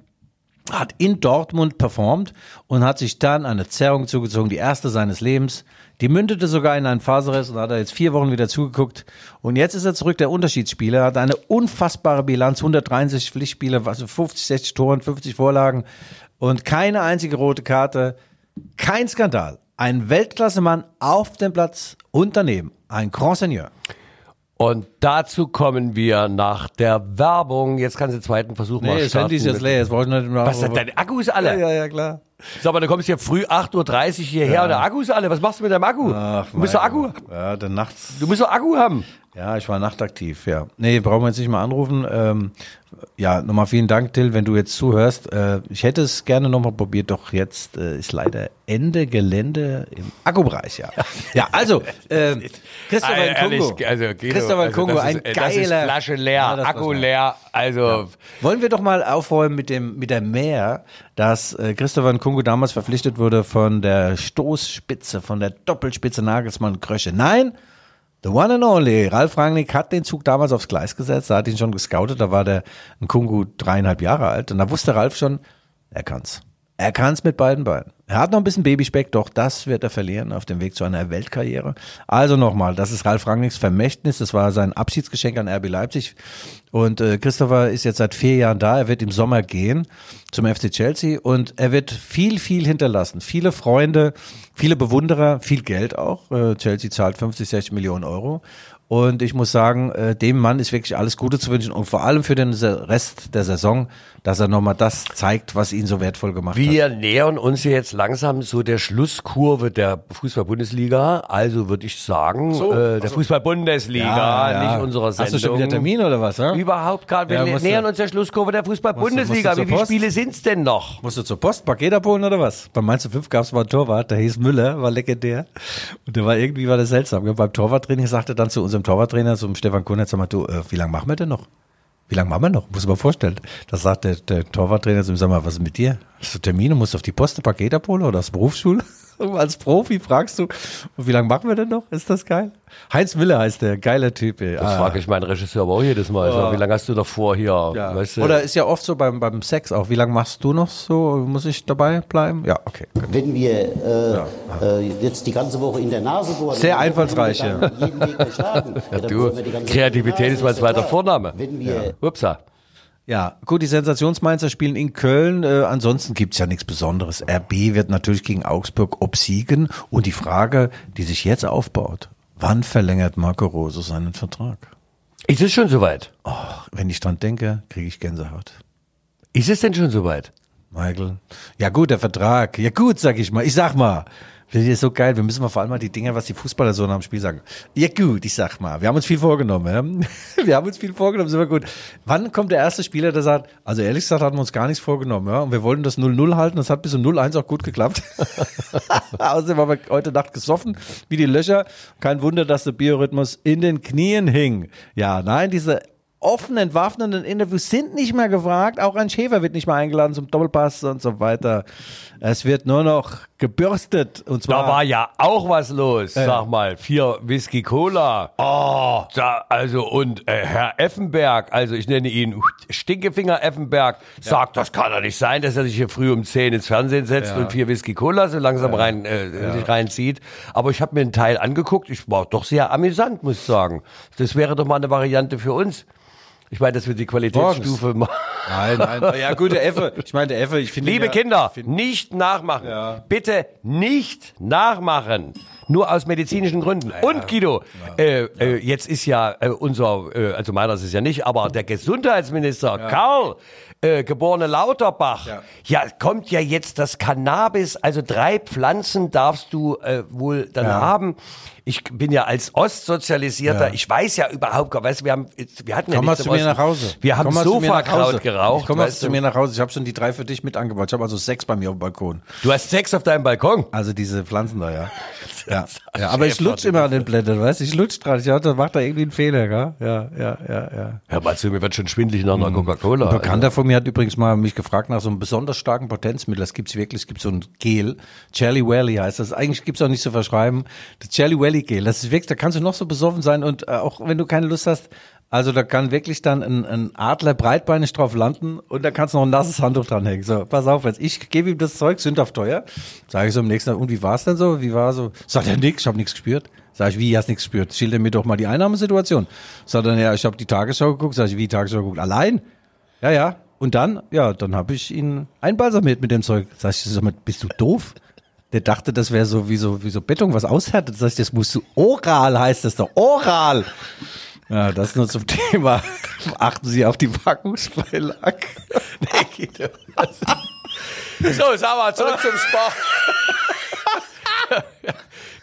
hat in Dortmund performt und hat sich dann eine Zerrung zugezogen, die erste seines Lebens. Die mündete sogar in einen Faserriss und hat er jetzt vier Wochen wieder zugeguckt. Und jetzt ist er zurück, der Unterschiedsspieler, hat eine unfassbare Bilanz, 163 Pflichtspiele, also 50, 60 Toren, 50 Vorlagen und keine einzige rote Karte. Kein Skandal. Ein Weltklassemann auf dem Platz und daneben. Ein Grand Seigneur. Und dazu kommen wir nach der Werbung. Jetzt kannst du den zweiten Versuch mal Nee, das starten. Handy ist jetzt leer. Jetzt wollte ich nicht mehr. Was sind deine Akkus alle? Ja, ja, klar. Sag mal, du kommst hier früh 8.30 Uhr hierher und der Akku ist alle. Was machst du mit deinem Akku? du musst doch Akku, Ja, dann nachts. du musst doch Akku haben. Ja, ich war nachtaktiv, ja. Nee, brauchen wir jetzt nicht mal anrufen. Ähm, ja, nochmal vielen Dank, Till, wenn du jetzt zuhörst. Äh, ich hätte es gerne nochmal probiert, doch jetzt äh, ist leider Ende Gelände im Akkubereich, ja. (laughs) Ja, also, ähm, Christopher Nkungu. ehrlich, also, Christopher also das ein geiler. Das ist Flasche leer, Ja, Akku leer. Also, Wollen wir doch mal aufräumen mit dem mit der Mehr, dass äh, Christopher Nkungu damals verpflichtet wurde von der Stoßspitze, von der Doppelspitze Nagelsmann Krösche. Nein, The one and only. Ralf Rangnick hat den Zug damals aufs Gleis gesetzt, er hat ihn schon gescoutet, da war der Kungu dreieinhalb Jahre alt und da wusste Ralf schon, er kann's. Er kann's mit beiden Beinen. Er hat noch ein bisschen Babyspeck, doch das wird er verlieren auf dem Weg zu einer Weltkarriere. Also nochmal, das ist Ralf Rangnicks Vermächtnis, das war sein Abschiedsgeschenk an RB Leipzig. Und äh, Christopher ist jetzt seit vier Jahren da, er wird im Sommer gehen zum FC Chelsea und er wird viel, viel hinterlassen. Viele Freunde, viele Bewunderer, viel Geld auch. Äh, Chelsea zahlt 50, 60 Millionen Euro. Und ich muss sagen, äh, dem Mann ist wirklich alles Gute zu wünschen und vor allem für den Rest der Saison, dass er nochmal das zeigt, was ihn so wertvoll gemacht Wir hat. Wir nähern uns jetzt langsam so der Schlusskurve der Fußball-Bundesliga. Also würde ich sagen, So, äh, der also- Fußball-Bundesliga, Ja, ja. nicht unserer Sendung. Hast du schon wieder Termin oder was? Ja? Überhaupt gar. Wir nähern du- uns der Schlusskurve der Fußball-Bundesliga. Wie viele Post? Spiele sind's denn noch? Musst du zur Post Paket abholen oder was? Bei Mainz 5 gab es mal einen Torwart, der hieß Müller, war legendär. Und der war irgendwie war das seltsam. Beim Torwarttraining sagte dann zu unserem Torwarttrainer, zum Stefan Kunert, sag mal, du, äh, wie lange machen wir denn noch? Wie lange machen wir noch? Muss man vorstellen. Das sagt der, der Torwarttrainer zu ihm, sag mal, was ist mit dir? Hast du Termine? Musst du auf die Post ein Paket abholen oder aus Berufsschule? Als Profi fragst du, wie lange machen wir denn noch? Ist das geil? Heinz Müller heißt der, geiler Typ. Ey. Das Ah. frage ich meinen Regisseur aber auch jedes Mal. So, wie lange hast du noch vor hier? Ja. Weißt du? Oder ist ja oft so beim, beim Sex auch. Wie lange machst du noch so? Muss ich dabei bleiben? Ja, okay. gut. Wenn wir äh, äh, jetzt die ganze Woche in der Nase bohren, Sehr einfallsreich. Ja, dann du, Kreativität ist mein zweiter. Vorname. Wenn wir Upsa. Ja, gut, die Sensationsmainzer spielen in Köln. Äh, ansonsten gibt's ja nichts Besonderes. RB wird natürlich gegen Augsburg obsiegen. Und die Frage, die sich jetzt aufbaut, wann verlängert Marco Rose seinen Vertrag? Ist es schon soweit? Ach, wenn ich dran denke, kriege ich Gänsehaut. Ist es denn schon soweit? Michael. Ja gut, der Vertrag. Ja gut, sag ich mal. Ich sag mal. Das ist so geil. Wir müssen mal vor allem mal die Dinge, was die Fußballer so nach dem Spiel sagen. Ja gut, ich sag mal. Wir haben uns viel vorgenommen. Ja? (laughs) Wir haben uns viel vorgenommen, sind wir gut. Wann kommt der erste Spieler, der sagt, also ehrlich gesagt hatten wir uns gar nichts vorgenommen. Ja? Und wir wollten das 0-0 halten. Das hat bis zum 0-1 auch gut geklappt. (laughs) Außerdem haben wir heute Nacht gesoffen, wie die Löcher. Kein Wunder, dass der Biorhythmus in den Knien hing. Ja, nein, diese offen entwaffnenden Interviews sind nicht mehr gefragt. Auch ein Schäfer wird nicht mehr eingeladen zum Doppelpass und so weiter. Es wird nur noch gebürstet. Und zwar Da war ja auch was los, sag mal. Vier Whisky Cola. Oh. Da, also und äh, Herr Effenberg, also ich nenne ihn Stinkefinger Effenberg, sagt, das kann doch nicht sein, dass er sich hier früh um 10 ins Fernsehen setzt und vier Whisky Cola so langsam rein äh, sich reinzieht. Aber ich habe mir einen Teil angeguckt, ich war doch sehr amüsant, muss ich sagen. Das wäre doch mal eine Variante für uns. Ich meine, dass wir die Qualitätsstufe machen. Nein, nein. (laughs) Ja, gut, der Effe. Ich meine, der Effe, ich finde. Liebe ja, Kinder, nicht nachmachen. Bitte nicht nachmachen. Nur aus medizinischen Gründen. Und Guido, äh, äh, jetzt ist ja äh, unser, äh, also meiner ist es ja nicht, aber der Gesundheitsminister Karl, äh, geborene Lauterbach, ja. kommt ja jetzt das Cannabis, also drei Pflanzen darfst du äh, wohl dann Ja. haben. Ich bin ja als Ostsozialisierter, Ja. ich weiß ja überhaupt gar, weißt du, wir haben, wir hatten ja Komm mal nichts zu mir nach Hause. Wir haben mal. Sofakraut geraucht. Ich komm weißt zu du. mir nach Hause. Ich habe schon die drei für dich mit angebaut. Ich habe also sechs bei mir auf dem Balkon. Du hast Sex auf deinem Balkon. Also diese Pflanzen da, ja. (laughs) Ja, ja aber ich lutsch immer an den Blättern, weißt du? Ich lutsch dran. Ich dachte, da macht da irgendwie einen Fehler, gell? Ja, ja, ja, ja. Hör mal zu, mir wird schon schwindelig nach einer Coca-Cola. Ein Bekannter von mir hat übrigens mal mich gefragt nach so einem besonders starken Potenzmittel. Das gibt's wirklich. Es gibt so ein Gel. Jelly Valley heißt das. Eigentlich gibt's auch nicht zu verschreiben. Das Jelly Valley Gel. Das ist wirklich, da kannst du noch so besoffen sein und äh, auch wenn du keine Lust hast. Also da kann wirklich dann ein, ein Adler breitbeinig drauf landen und da kannst du noch ein nasses Handtuch dranhängen. So, pass auf jetzt. Ich gebe ihm das Zeug sündhaft teuer. Sage ich so am nächsten Tag, und wie war's denn so? Wie war so? Sagt er nix, ich habe nichts gespürt. Sag ich, wie, hast nichts gespürt? Schilder mir doch mal die Einnahmesituation. Sagt er, ja, ich habe die Tagesschau geguckt. Sag ich, wie Tagesschau geguckt? Allein? Ja, ja. Und dann, ja, dann habe ich ihn einbalsamiert mit dem Zeug. Sag ich, bist du doof? Der dachte, das wäre so wie so wie so Beton, was aushärtet. Sag ich, das musst du oral heißt das doch. Oral. Ja, das nur zum Thema. (laughs) Achten Sie auf die Packungsbeilage. (laughs) So, sag mal, zurück zum Sport. (laughs)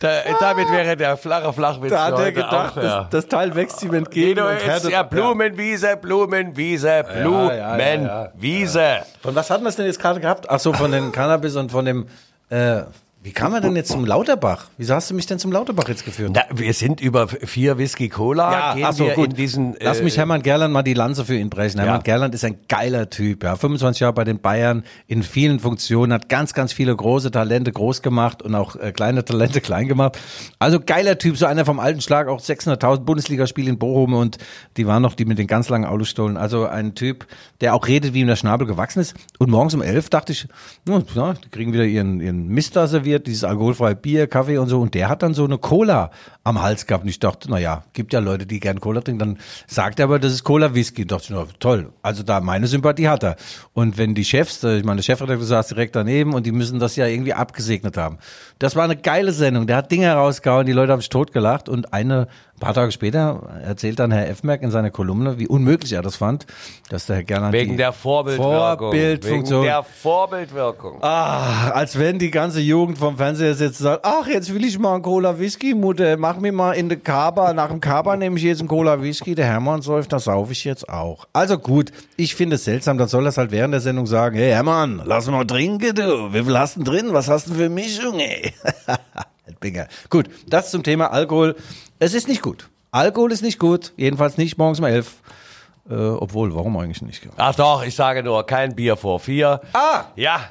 da, damit wäre der flache Flachwitz Da hat er gedacht, auch, ja. das, das Teil wächst ihm entgegen. Und härtet- ja Blumenwiese, Blumenwiese, Blumenwiese. Von was hatten wir es denn jetzt gerade gehabt? Ach so, von den Cannabis und von dem, äh, Wie kam er denn jetzt zum Lauterbach? Wieso hast du mich denn zum Lauterbach jetzt geführt? Na, wir sind über vier Whisky Cola, gehen ach so, wir gut. in diesen... Lass äh, mich Hermann Gerland mal die Lanze für ihn brechen. Hermann Ja. Gerland ist ein geiler Typ, ja. 25 Jahre bei den Bayern in vielen Funktionen, hat ganz, ganz viele große Talente groß gemacht und auch äh, kleine Talente (laughs) klein gemacht. Also geiler Typ, so einer vom alten Schlag, auch 600.000 Bundesligaspiele in Bochum und die waren noch die mit den ganz langen Autostollen. Also ein Typ, der auch redet, wie ihm der Schnabel gewachsen ist. Und morgens um elf dachte ich, ja, ja, die kriegen wieder ihren, ihren Mist da serviert, dieses alkoholfreie Bier, Kaffee und so. Und der hat dann so eine Cola am Hals gehabt. Und ich dachte, na ja, gibt ja Leute, die gern Cola trinken. Dann sagt er aber, das ist Cola Whisky. Und dachte ich, na, toll. Also da meine Sympathie hat er. Und wenn die Chefs, äh, ich meine, der Chefredakteur saß direkt daneben und die müssen das ja irgendwie abgesegnet haben. Das war eine geile Sendung. Der hat Dinge rausgehauen, die Leute haben sich totgelacht. Und eine, ein paar Tage später erzählt dann Herr Effmerk in seiner Kolumne, wie unmöglich er das fand, dass der Herr Gerland Wegen der Vorbildwirkung. Vorbildfunktion. Wegen der Vorbildwirkung. Ah, als wenn die ganze Jugend vom Fernseher sitzt und sagt, ach, jetzt will ich mal einen Cola Whisky, Mutter, mach mir mal in der Kaba, nach dem Kaba nehme ich jetzt einen Cola Whisky, der Hermann säuft, das sauf ich jetzt auch. Also gut, ich finde es seltsam, dann soll das halt während der Sendung sagen, hey Hermann, lass mal trinken, du, wie viel hast du drin, was hast du für Mischung, ey? (laughs) Binger. Gut, das zum Thema Alkohol. Es ist nicht gut. Alkohol ist nicht gut, jedenfalls nicht morgens um elf. Äh, obwohl, warum eigentlich nicht? Ach doch, ich sage nur, kein Bier vor vier. Ah! Ja.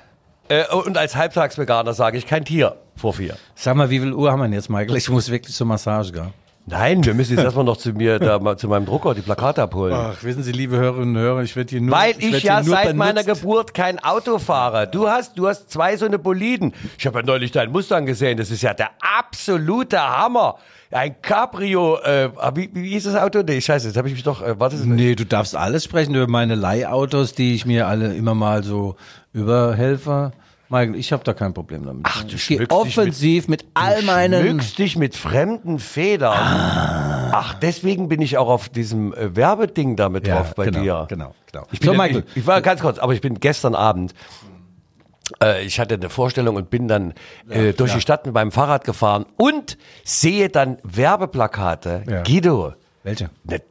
Äh, und als Halbtagsveganer sage ich kein Tier vor vier. Sag mal, wie viel Uhr haben wir denn jetzt, Michael? Ich muss wirklich zur Massage, gell? Nein, wir müssen jetzt erstmal noch zu mir, da, mal zu meinem Drucker, die Plakate abholen. Ach, wissen Sie, liebe Hörerinnen und Hörer, ich werde hier nur. Weil ich, werd ja seit meiner benutzt. Geburt kein Auto fahre. Du hast, du hast zwei so eine Boliden. Ich habe ja neulich deinen Mustang gesehen. Das ist ja der absolute Hammer. Ein Cabrio. Äh, wie, wie hieß das Auto? Nee, scheiße, jetzt habe ich mich doch. Äh, warte, Nee, du darfst alles sprechen über meine Leihautos, die ich mir alle immer mal so überhelfe. Michael, ich habe da kein Problem damit. Ach, du ich gehe offensiv mit, all meinen. schmückst dich mit fremden Federn. Ach, deswegen bin ich auch auf diesem äh, Werbeding damit drauf bei genau, dir. Genau, genau. Ich bin so, ja- Michael. Ich, ich war ganz kurz, aber ich bin gestern Abend. Äh, ich hatte eine Vorstellung und bin dann äh, durch die Stadt mit meinem Fahrrad gefahren und sehe dann Werbeplakate. Ja. Guido, Welche? ne,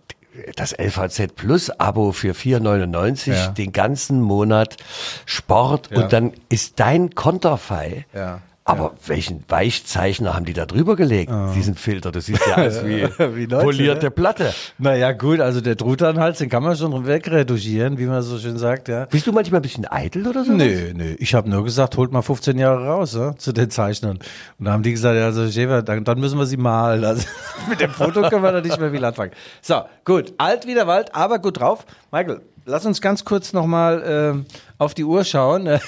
das LVZ Plus Abo für 4,99 Ja. den ganzen Monat Sport Ja. und dann ist dein Konterfei. Ja. Aber welchen Weichzeichner haben die da drüber gelegt? Diesen Filter, das sieht ja aus (laughs) wie, Wie Leute, polierte ne? Platte. Naja, gut, also der Truthahn-Hals, den kann man schon wegretuschieren, wie man so schön sagt, ja. Bist du manchmal ein bisschen eitel oder so? Nö, nö. Ich habe nur gesagt, holt mal 15 Jahre raus ja, zu den Zeichnern. Und da haben die gesagt, ja, also Schäfer, dann, dann müssen wir sie malen. Also (laughs) mit dem Foto können wir da nicht mehr viel anfangen. So, gut. Alt wie der Wald, aber gut drauf. Michael, lass uns ganz kurz nochmal ähm, auf die Uhr schauen. (laughs)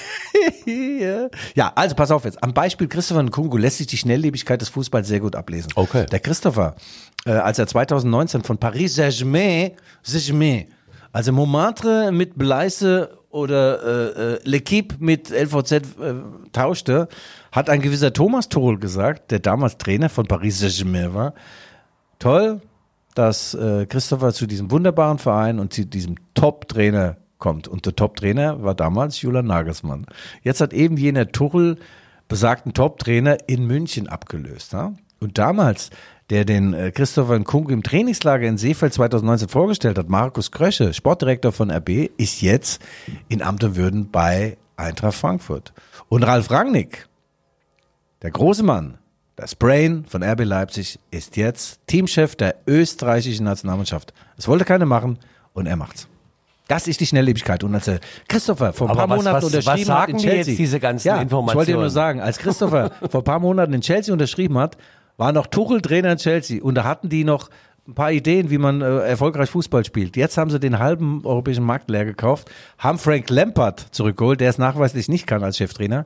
ja, also pass auf jetzt. Am Beispiel Christopher Nkunku lässt sich die Schnelllebigkeit des Fußballs sehr gut ablesen. Okay. Der Christopher, äh, als er 2019 von Paris Saint-Germain, Saint-Germain, also Montmartre mit Bleice oder äh, äh, L'Equipe mit LVZ äh, tauschte, hat ein gewisser Thomas Tuchel gesagt, der damals Trainer von Paris Saint-Germain war, toll, dass äh, Christopher zu diesem wunderbaren Verein und zu diesem Top-Trainer kommt. Und der Top-Trainer war damals Julian Nagelsmann. Jetzt hat eben jener Tuchel besagten Top-Trainer in München abgelöst. Ja? Und damals, der den äh, Christopher Nkunku im Trainingslager in Seefeld 2019 vorgestellt hat, Markus Krösche, Sportdirektor von RB, ist jetzt in Amt und Würden bei Eintracht Frankfurt. Und Ralf Rangnick, der große Mann, das Brain von RB Leipzig, ist jetzt Teamchef der österreichischen Nationalmannschaft. Es wollte keiner machen und er macht's. Das ist die Schnelllebigkeit. Und als er Christopher vor ein paar was- Monaten was- unterschrieben was hat in sagen Chelsea. jetzt, diese ganzen ja, Ich wollte dir Informationen? nur sagen, als Christopher (laughs) vor ein paar Monaten in Chelsea unterschrieben hat, war noch Tuchel Trainer in Chelsea und da hatten die noch ein paar Ideen, wie man äh, erfolgreich Fußball spielt. Jetzt haben sie den halben europäischen Markt leer gekauft, haben Frank Lampard zurückgeholt, der es nachweislich nicht kann als Cheftrainer.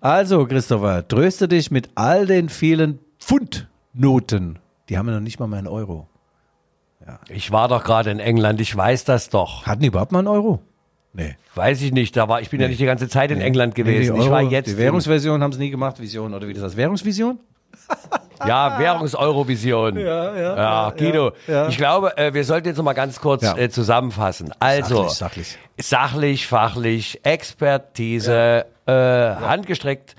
Also, Christopher, tröste dich mit all den vielen Pfundnoten. Die haben ja noch nicht mal mehr einen Euro. Ich war doch gerade in England, ich weiß das doch. Hatten die überhaupt mal einen Euro? Nee. Weiß ich nicht, da war, ich bin ja nicht die ganze Zeit in England gewesen. Nee, die ich war Euro- jetzt Die Währungsversion haben sie nie gemacht, Vision, oder wie das heißt? Währungsvision? Ja, Währungseurovision. Ja, ja. Ja, Guido, ich glaube, äh, wir sollten jetzt noch mal ganz kurz Ja. äh, zusammenfassen. Also, Sachlich, sachlich. sachlich, fachlich, Expertise, äh, handgestreckt.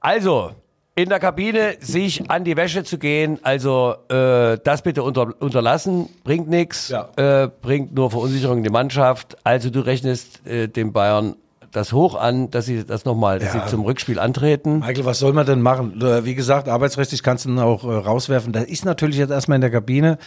Also, in der Kabine sich an die Wäsche zu gehen, also äh, das bitte unter, unterlassen, bringt nichts, Ja. äh, bringt nur Verunsicherung in die Mannschaft. Also du rechnest äh, dem Bayern das hoch an, dass sie das nochmal, dass sie zum Rückspiel antreten. Michael, was soll man denn machen? Wie gesagt, arbeitsrechtlich kannst du ihn auch äh, rauswerfen. Da ist natürlich jetzt erstmal in der Kabine.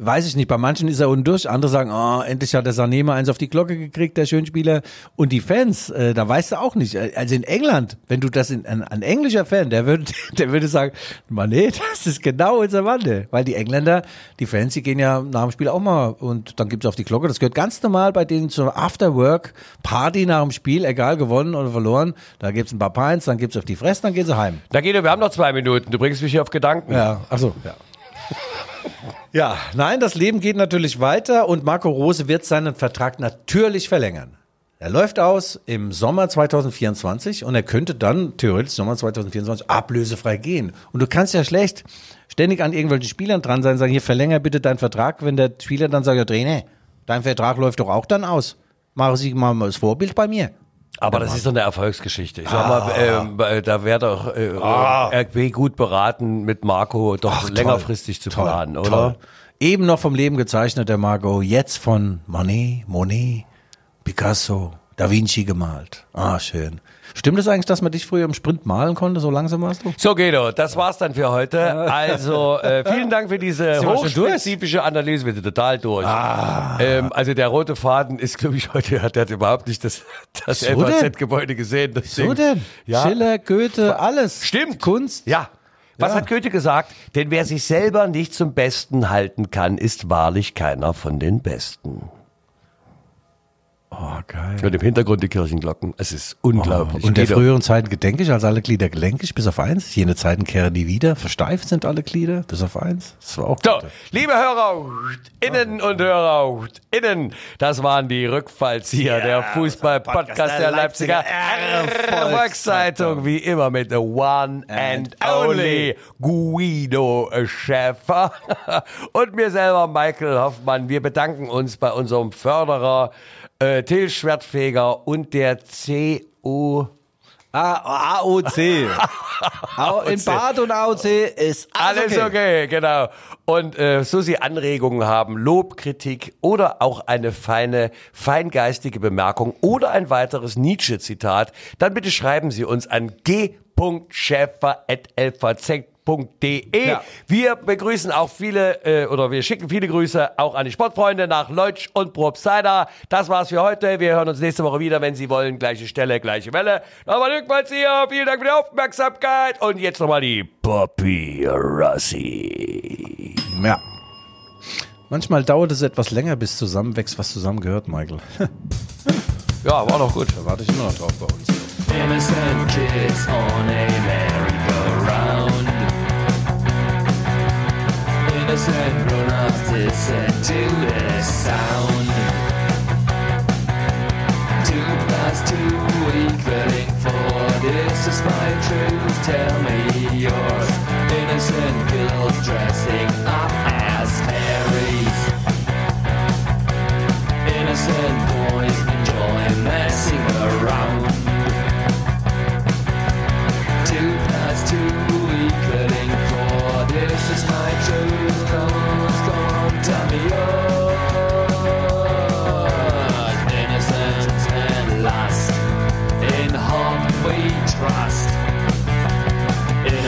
Weiß ich nicht, bei manchen ist er unten durch, andere sagen, oh, endlich hat der Sané mal eins auf die Glocke gekriegt, der Schönspieler. Und die Fans, äh, da weißt du auch nicht. Also in England, wenn du das in, ein, ein englischer Fan, der würde, (laughs) der würde sagen, Mané, das ist genau unser Mann. ey. Weil die Engländer, die Fans, die gehen ja nach dem Spiel auch mal und dann gibt's auf die Glocke. Das gehört ganz normal bei denen zur Afterwork-Party nach dem Spiel, egal gewonnen oder verloren. Da gibt's ein paar Pints, dann gibt's auf die Fresse, dann gehen sie heim. Da Guido, wir haben noch zwei Minuten. Du bringst mich hier auf Gedanken. Ja, ach so, ja. (laughs) Ja, nein, das Leben geht natürlich weiter und Marco Rose wird seinen Vertrag natürlich verlängern. Er läuft aus im Sommer 2024 und er könnte dann theoretisch Sommer 2024 ablösefrei gehen. Und du kannst ja schlecht ständig an irgendwelchen Spielern dran sein, sagen, hier verlänger bitte deinen Vertrag, wenn der Spieler dann sagt, ja Trainer, dein Vertrag läuft doch auch dann aus. Machen Sie mal das Vorbild bei mir. Aber das ist doch eine Erfolgsgeschichte. Ich sag mal, ähm, äh, da wäre doch äh, RB gut beraten, mit Marco doch Ach, toll. längerfristig zu Toll, planen, oder? toll. Eben noch vom Leben gezeichnet, der Marco, jetzt von Monet, Monet, Picasso, Da Vinci gemalt. Ah, schön. Stimmt es eigentlich, dass man dich früher im Sprint malen konnte? So langsam warst du? So, Guido, das war's dann für heute. Also, äh, vielen Dank für diese hochspezifische Analyse. Wir sind total durch. Ähm, also, der rote Faden ist, glaube ich, heute, hat, der hat überhaupt nicht das, das So denn? FAZ-Gebäude gesehen. Das So Ding. denn? Ja. Schiller, Goethe, alles. Stimmt. Kunst. Ja. Was Ja. hat Goethe gesagt? Denn wer sich selber nicht zum Besten halten kann, ist wahrlich keiner von den Besten. Oh, geil. Und im Hintergrund die Kirchenglocken. Es ist unglaublich. Und der Guido. früheren Zeiten gedenklich, als alle Glieder gelenkig, bis auf eins. Jene Zeiten kehren die wieder. Versteift sind alle Glieder, bis auf eins. Das war auch So, gut. liebe Hörer, innen und Hörer, innen, das waren die Rückfallzieher der Fußball-Podcast der Leipziger Erfolgszeitung, wie immer mit the one and only Guido Schäfer (laughs) und mir selber Michael Hoffmann. Wir bedanken uns bei unserem Förderer äh, Till Schwertfeger und der CU Ah, AOC. Au- In Bad und AOC ist alles, Alles okay. genau. Und äh, so Sie Anregungen haben, Lob, Kritik oder auch eine feine, feingeistige Bemerkung oder ein weiteres Nietzsche-Zitat, dann bitte schreiben Sie uns an g.schäfer.lvz.de. Ja. Wir begrüßen auch viele, äh, oder wir schicken viele Grüße auch an die Sportfreunde nach Leutsch und Probstheida. Das war's für heute. Wir hören uns nächste Woche wieder, wenn Sie wollen. Gleiche Stelle, gleiche Welle. Nochmal Rückwärts hier. Vielen Dank für die Aufmerksamkeit. Und jetzt nochmal die Poppy Rossi. Ja. Manchmal dauert es etwas länger, bis zusammenwächst, was zusammengehört, Michael. (laughs) Ja, war doch gut. Da warte ich immer noch drauf bei uns. Innocent kids on a merry-go-round. Innocent grown-ups listen to this sound. Two plus two equaling four. This is my truth. Tell me yours. Innocent girls dressing up as fairies. Innocent